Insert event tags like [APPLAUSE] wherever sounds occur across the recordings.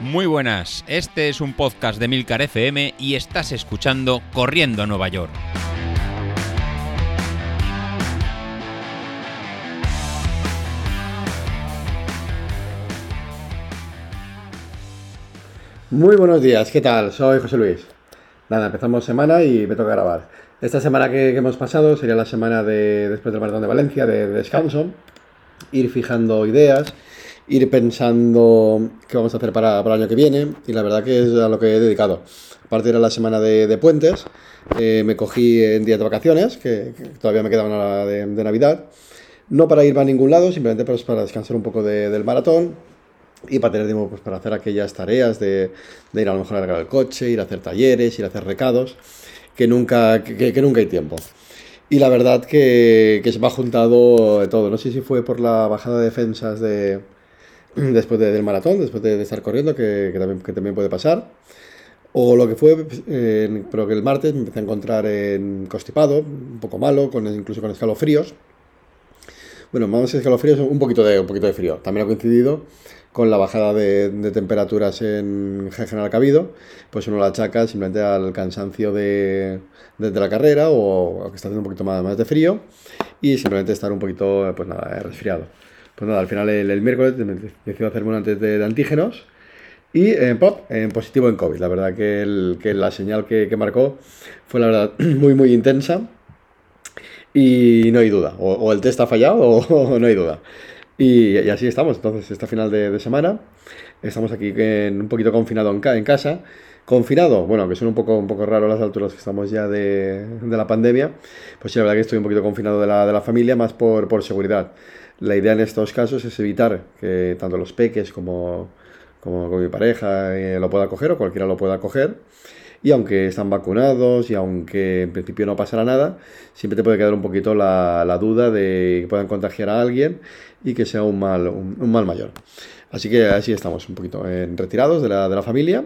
Muy buenas, este es un podcast de Milcar FM y estás escuchando Corriendo a Nueva York. Muy buenos días, ¿qué tal? Soy José Luis. Nada, empezamos semana y me toca grabar. Esta semana que, hemos pasado sería la semana de después del Maratón de Valencia, de descanso, ir fijando ideas, ir pensando qué vamos a hacer para, para, el año que viene y la verdad que es a lo que he dedicado. Aparte era la semana de, de puentes, eh, me cogí en días de vacaciones, que, que todavía me queda una de, de, Navidad, no para ir a ningún lado, simplemente pues, para descansar un poco de, del maratón, y para tener tiempo pues, para hacer aquellas tareas de, ir a lo mejor a cargar el coche, ir a hacer talleres, ir a hacer recados, que nunca, que, que nunca hay tiempo. Y la verdad que, que, se me ha juntado todo. No sé si fue por la bajada de defensas de, [CLEARS THROAT] después de, del maratón, después de, estar corriendo, que, también, que también puede pasar. O lo que fue, eh, pero que el martes me empecé a encontrar en constipado, un poco malo, con, incluso con escalofríos. Bueno, decir escalofríos, un poquito de, un poquito de frío. También ha coincidido con la bajada de, temperaturas en general habido, pues uno la achaca simplemente al cansancio de, de, de la carrera o, o, que está haciendo un poquito más, más de frío y simplemente estar un poquito, pues nada, resfriado. Pues nada, al final el, el miércoles decidí hacerme un antes de, de antígenos y eh, pop, en positivo en COVID. La verdad que, el, que la señal que, que, marcó fue la verdad [CLEARS THROAT] muy muy intensa y no hay duda, o, o el test ha fallado o, [LAUGHS] o no hay duda. Y, y, así estamos, entonces, esta final de, de, semana. Estamos aquí en, un poquito confinado en, ca en, casa. Confinado, bueno, que son un poco, un poco raro las alturas que estamos ya de, de, la pandemia. Pues sí, la verdad que estoy un poquito confinado de la, de la familia, más por, por seguridad. La idea en estos casos es evitar que tanto los peques como, como mi pareja eh, lo pueda coger o cualquiera lo pueda coger. Y aunque están vacunados y aunque en principio no pasará nada, siempre te puede quedar un poquito la, la duda de que puedan contagiar a alguien y que sea un mal, un, mal mayor. Así que así estamos, un poquito en retirados de la, de la familia.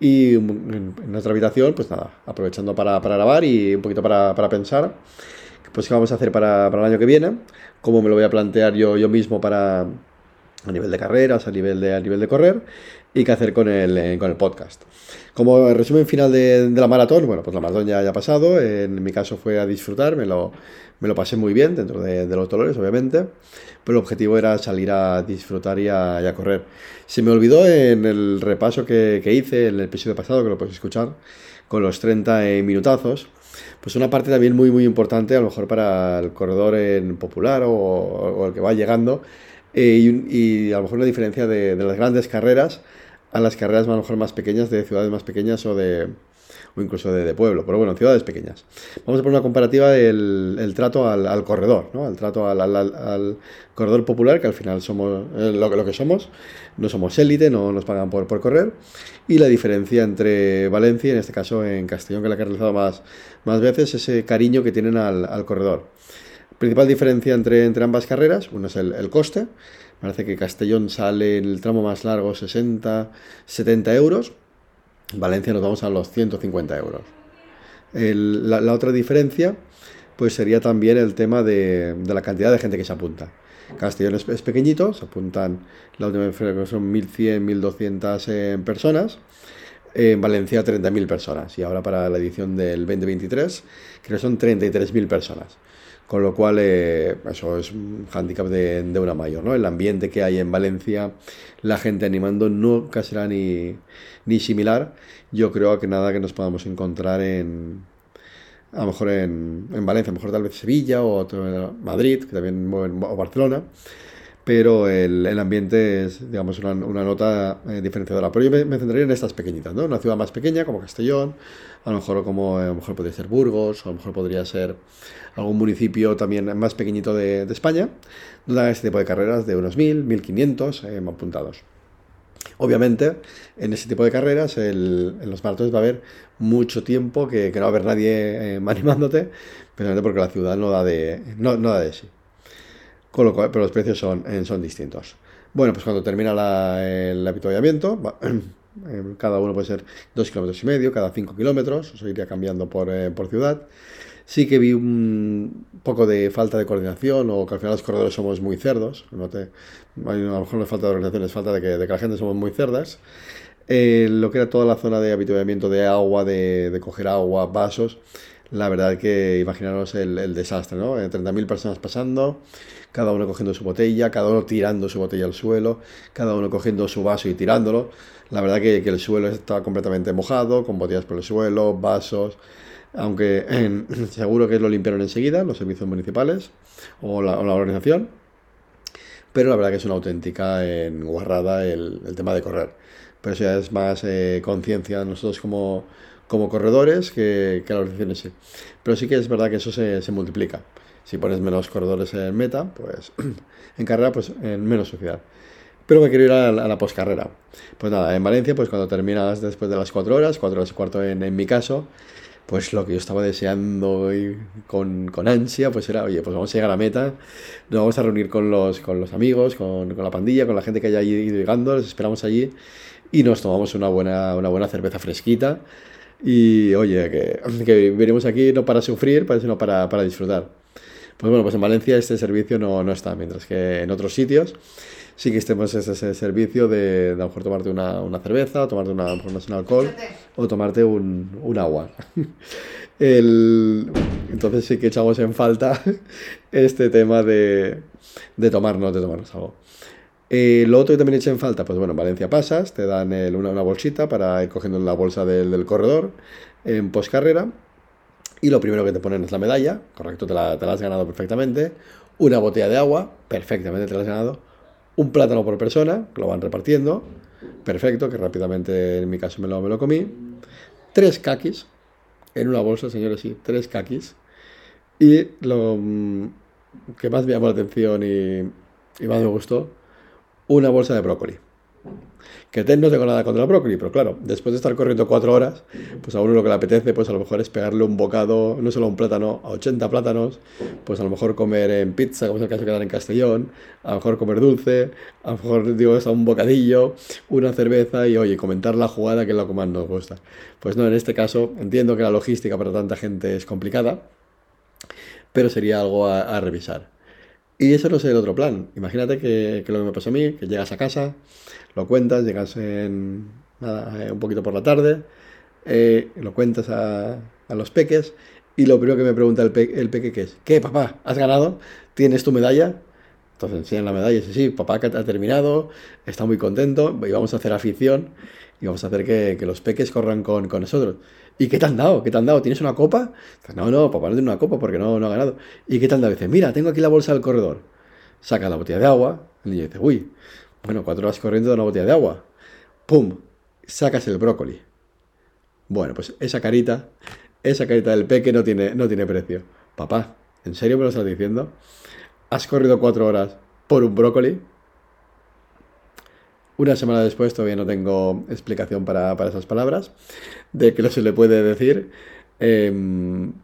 Y en, en, nuestra habitación, pues nada, aprovechando para, para grabar y un poquito para, para pensar, pues qué vamos a hacer para, para, el año que viene, cómo me lo voy a plantear yo, yo mismo para a nivel de carreras, a nivel de, a nivel de correr, y qué hacer con el, eh, con el podcast. Como resumen final de, la maratón, bueno, pues la maratón ya, ha pasado, en mi caso fue a disfrutar, me lo, me lo pasé muy bien dentro de, los dolores, obviamente, pero el objetivo era salir a disfrutar y a, correr. Se me olvidó en el repaso que, que, hice en el episodio pasado, que lo puedes escuchar, con los 30 minutazos, pues una parte también muy, muy importante, a lo mejor para el corredor en popular o, el que va llegando, eh, y, y, a lo mejor la diferencia de, de las grandes carreras a las carreras a lo mejor más pequeñas, de ciudades más pequeñas o de o incluso de, pueblo, pero bueno, ciudades pequeñas. Vamos a poner una comparativa del el trato al, corredor, ¿no? al trato al, corredor popular, que al final somos eh, lo, lo, que somos, no somos élite, no nos pagan por, correr, y la diferencia entre Valencia, en este caso en Castellón, que la que he realizado más, más veces, ese cariño que tienen al, al corredor. Principal diferencia entre, entre ambas carreras, uno es el, el coste, Parece que Castellón sale en el tramo más largo 60, 70 euros. Valencia nos vamos a los 150 euros. La, otra diferencia pues sería también el tema de, la cantidad de gente que se apunta. Castellón es, es pequeñito, se apuntan, la última vez son 1.100, 1.200 eh, personas. En Valencia 30.000 personas y ahora para la edición del 2023 creo que son 33.000 personas con lo cual eh, eso es un hándicap de, una mayor, ¿no? El ambiente que hay en Valencia, la gente animando, nunca será ni, ni similar, yo creo que nada que nos podamos encontrar en, a lo mejor en, en Valencia, a lo mejor tal vez Sevilla o Madrid, que también mueven, o Barcelona, pero el, el, ambiente es, digamos, una, una nota eh, diferenciadora. Pero yo me, centraría en estas pequeñitas, ¿no? Una ciudad más pequeña, como Castellón, a lo mejor como a lo mejor podría ser Burgos, o a lo mejor podría ser algún municipio también más pequeñito de, de España, donde este tipo de carreras de unos 1.000, 1.500 eh, apuntados. Obviamente, en ese tipo de carreras, el, en los maratones va a haber mucho tiempo que, que no va a haber nadie eh, [LAUGHS] animándote, precisamente porque la ciudad no da de, no da de sí. Con lo cual, pero los precios son, eh, son distintos. Bueno, pues cuando termina la, el avituallamiento, [CLEARS THROAT] cada uno puede ser 2 kilómetros y medio, cada 5 kilómetros, eso iría cambiando por, eh, por ciudad. Sí que vi un poco de falta de coordinación o que al final los corredores somos muy cerdos. No te, a lo mejor no es falta de organización, es falta de que, de que la gente somos muy cerdas. Eh, lo que era toda la zona de habituamiento de agua, de, de coger agua, vasos, la verdad que imaginaros el, desastre, ¿no? 30.000 personas pasando, cada uno cogiendo su botella, cada uno tirando su botella al suelo, cada uno cogiendo su vaso y tirándolo. La verdad que, el suelo estaba completamente mojado, con botellas por el suelo, vasos, aunque [CLEARS THROAT] seguro que lo limpiaron enseguida los servicios municipales o la, organización, pero la verdad que es una auténtica en guarrada el, el tema de correr. Pero eso ya es más eh, conciencia nosotros como, como corredores que, que la organización en sí. Pero sí que es verdad que eso se, multiplica. Si pones menos corredores en meta, pues [CLEARS THROAT] en carrera, pues en menos sociedad. Pero me quiero ir a la, a la poscarrera. Pues nada, en Valencia, pues cuando terminas después de las 4 horas, 4 horas y cuarto en, mi caso, pues lo que yo estaba deseando y con, ansia, pues era, oye, pues vamos a llegar a meta, nos vamos a reunir con los, con los amigos, con, la pandilla, con la gente que haya ido llegando, les esperamos allí y nos tomamos una buena, una buena cerveza fresquita. Y oye, que, que venimos aquí no para sufrir, sino para, para disfrutar. Pues bueno, pues en Valencia este servicio no, no está, mientras que en otros sitios sí que estemos ese, ese servicio de, de, a lo mejor tomarte una, una cerveza, o tomarte una, una sin alcohol, o tomarte un, un agua. [LAUGHS] El, entonces sí que echamos en falta [LAUGHS] este tema de, de tomarnos, de tomarnos algo. Eh, lo otro que también eché en falta, pues bueno, en Valencia pasas, te dan una, bolsita para ir cogiendo la bolsa del, corredor en poscarrera. Y lo primero que te ponen es la medalla, correcto, te la, has ganado perfectamente. Una botella de agua, perfectamente te la has ganado un plátano por persona, lo van repartiendo, perfecto, que rápidamente en mi caso me lo, comí, tres kakis, en una bolsa, señores, sí, tres kakis, y lo mm, que más me llamó la atención y más me gustó, una bolsa de brócoli que no tengo nada contra el brócoli, pero claro, después de estar corriendo cuatro horas, pues a uno lo que le apetece, pues a lo mejor es pegarle un bocado, no solo un plátano, a 80 plátanos, pues a lo mejor comer en pizza, como es el caso que dan en Castellón, a lo mejor comer dulce, a lo mejor, digo, a un bocadillo, una cerveza y, oye, comentar la jugada que es lo que más nos gusta. Pues no, en este caso, entiendo que la logística para tanta gente es complicada, pero sería algo a revisar. Y eso no es el otro plan. Imagínate que, lo que me pasó a mí, que llegas a casa, lo cuentas, llegas en, eh, un poquito por la tarde, eh, lo cuentas a, los peques y lo primero que me pregunta el, pe el peque que es, ¿qué papá? ¿Has ganado? ¿Tienes tu medalla? Entonces enseñan la medalla y dice, sí, papá que ha terminado, está muy contento y vamos a hacer afición y vamos a hacer que, que los peques corran con, con nosotros. ¿Y qué te han dado? ¿Qué te han dado? ¿Tienes una copa? No, no, papá no tiene una copa porque no, no ha ganado. ¿Y qué te han dado? Dice, mira, tengo aquí la bolsa del corredor. Saca la botella de agua. El niño dice, uy, bueno, cuatro horas corriendo de una botella de agua. ¡Pum! Sacas el brócoli. Bueno, pues esa carita, esa carita del peque no tiene, no tiene precio. Papá, ¿en serio me lo estás diciendo? ¿Has corrido cuatro horas por un brócoli? Una semana después todavía no tengo explicación para, para esas palabras, de que no se le puede decir. Eh,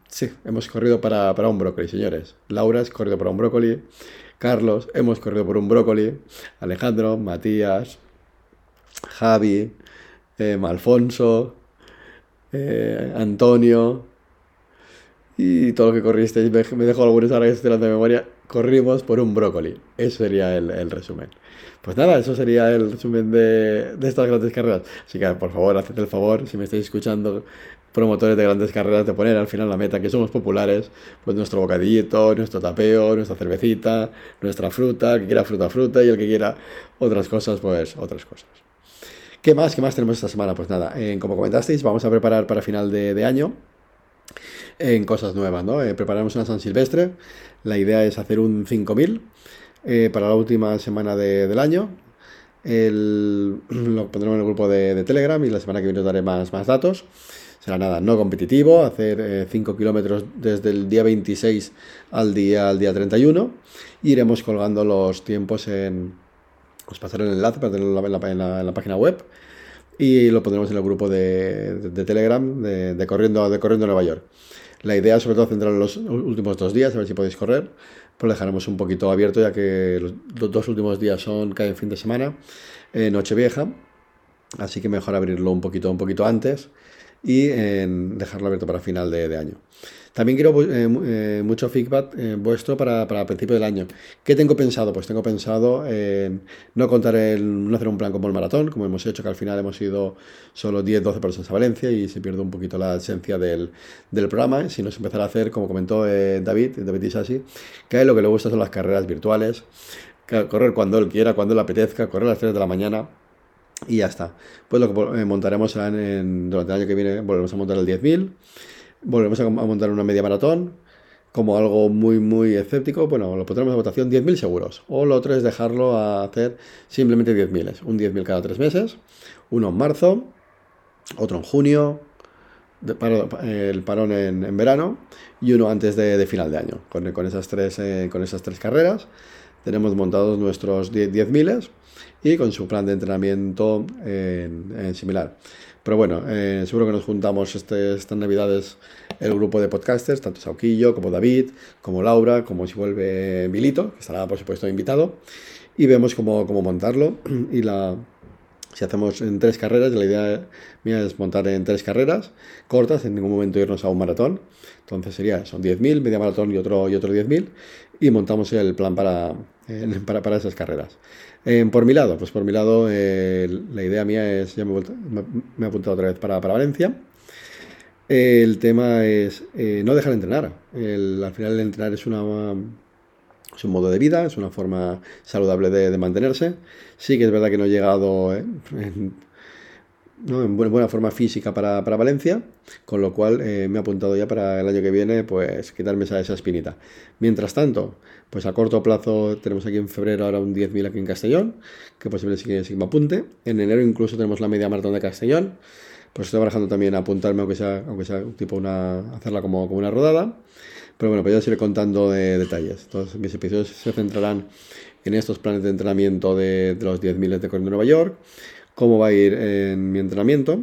sí, hemos corrido para, para, un brócoli, señores. Laura has corrido para un brócoli. Carlos, hemos corrido por un brócoli. Alejandro, Matías, Javi, eh, Alfonso, Antonio y todo lo que corristeis. Me dejo algunos ahora que estoy de memoria. Corrimos por un brócoli. Eso sería el, el resumen. Pues nada, eso sería el resumen de, de, estas grandes carreras. Así que por favor, haced el favor, si me estáis escuchando, promotores de grandes carreras, de poner al final la meta, que somos populares, pues nuestro bocadillito, nuestro tapeo, nuestra cervecita, nuestra fruta, el que quiera fruta, fruta, y el que quiera otras cosas, pues otras cosas. ¿Qué más? ¿Qué más tenemos esta semana? Pues nada, eh, como comentasteis, vamos a preparar para final de, de año en cosas nuevas, ¿no? Eh, preparamos una San Silvestre, la idea es hacer un 5000 eh, para la última semana de, del año. El, [CLEARS THROAT] lo pondremos en el grupo de, Telegram y la semana que viene os daré más, más datos. Será nada, no competitivo, hacer 5 eh, kilómetros desde el día 26 al día, al día 31. Y iremos colgando los tiempos en... Os pasaré el enlace para tenerlo en la, en la página web y lo pondremos en el grupo de, de, Telegram de, Corriendo, de Corriendo Nueva York. La idea sobre todo centrar en los últimos dos días, a ver si podéis correr, pues dejaremos un poquito abierto ya que los dos últimos días son cada fin de semana, eh, Nochevieja, así que mejor abrirlo un poquito, un poquito antes y en dejarlo abierto para final de año. También quiero eh, eh, mucho feedback eh, vuestro para, para principio del año. ¿Qué tengo pensado? Pues tengo pensado en no contar el, no hacer un plan como el maratón, como hemos hecho, que al final hemos ido solo 10-12 personas a Valencia y se pierde un poquito la esencia del, del programa, sino empezar a hacer, como comentó David, David Isasi, que a él lo que le gusta son las carreras virtuales, correr cuando él quiera, cuando le apetezca, correr a las 3 de la mañana, y ya está. Pues lo que montaremos en, durante el año que viene, volveremos a montar el 10.000 volvemos a, montar una media maratón como algo muy, muy escéptico, bueno, lo pondremos a votación 10.000 seguros. O lo otro es dejarlo a hacer simplemente 10.000. Un 10.000 cada tres meses. Uno en marzo, otro en junio, el parón en, verano y uno antes de, final de año. Con, con esas tres, eh, con esas tres carreras tenemos montados nuestros 10.000 y con su plan de entrenamiento en similar. Pero bueno, eh, seguro que nos juntamos este, estas navidades el grupo de podcasters, tanto Sauquillo como David, como Laura, como si vuelve Milito, que estará por supuesto invitado, y vemos cómo, cómo montarlo. [CLEARS THROAT] Y la, si hacemos en tres carreras, la idea mía es montar en tres carreras cortas, en ningún momento irnos a un maratón. Entonces sería, son 10.000, media maratón y otro, y otro 10.000, y montamos el plan para, [LAUGHS] para, para esas carreras. Eh, por mi lado, pues por mi lado, eh, la idea mía es, ya me, he apuntado otra vez para, Valencia. el tema es eh, no dejar de entrenar. al final el entrenar es una es un modo de vida, es una forma saludable de, mantenerse. Sí que es verdad que no he llegado [LAUGHS] en, buena, forma física para, Valencia, con lo cual me he apuntado ya para el año que viene, pues quitarme esa, esa espinita. Mientras tanto, pues a corto plazo tenemos aquí en febrero ahora un 10.000 aquí en Castellón, que posiblemente sí que me apunte. En enero incluso tenemos la media maratón de Castellón. Pues estoy barajando también a apuntarme, aunque sea, aunque sea tipo una, hacerla como, como una rodada. Pero bueno, pues ya os iré contando de detalles. Entonces mis episodios se centrarán en estos planes de entrenamiento de, los 10.000 de Corriendo Nueva York, cómo va a ir en mi entrenamiento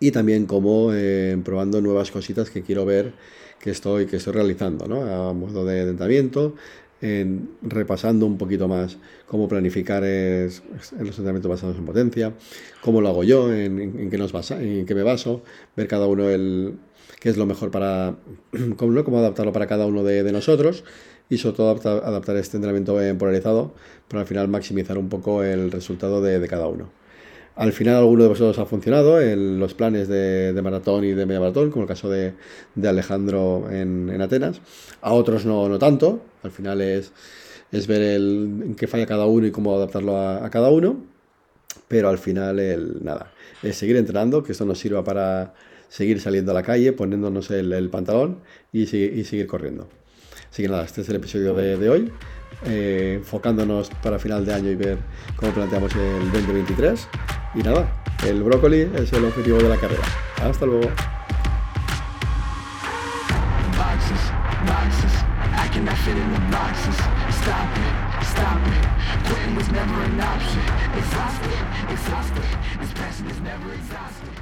y también cómo eh, probando nuevas cositas que quiero ver que estoy, que estoy realizando, ¿no? A modo de entrenamiento, en, repasando un poquito más cómo planificar es, los entrenamientos basados en potencia, cómo lo hago yo, en, qué, nos basa, en qué me baso, ver cada uno el qué es lo mejor para, [CLEARS THROAT] cómo, cómo adaptarlo para cada uno de, nosotros y sobre todo adaptar, este entrenamiento polarizado para al final maximizar un poco el resultado de cada uno. Al final alguno de vosotros ha funcionado en los planes de, maratón y de media maratón, como el caso de, Alejandro en, Atenas. A otros no, no tanto. Al final es, es ver el, en qué falla cada uno y cómo adaptarlo a, cada uno. Pero al final, el, nada, es seguir entrenando, que esto nos sirva para seguir saliendo a la calle, poniéndonos el, pantalón y, seguir corriendo. Así que nada, este es el episodio de, hoy. Eh, enfocándonos para final de año y ver cómo planteamos el 2023. Y nada, el brócoli es el objetivo de la carrera. Hasta luego. Stop it.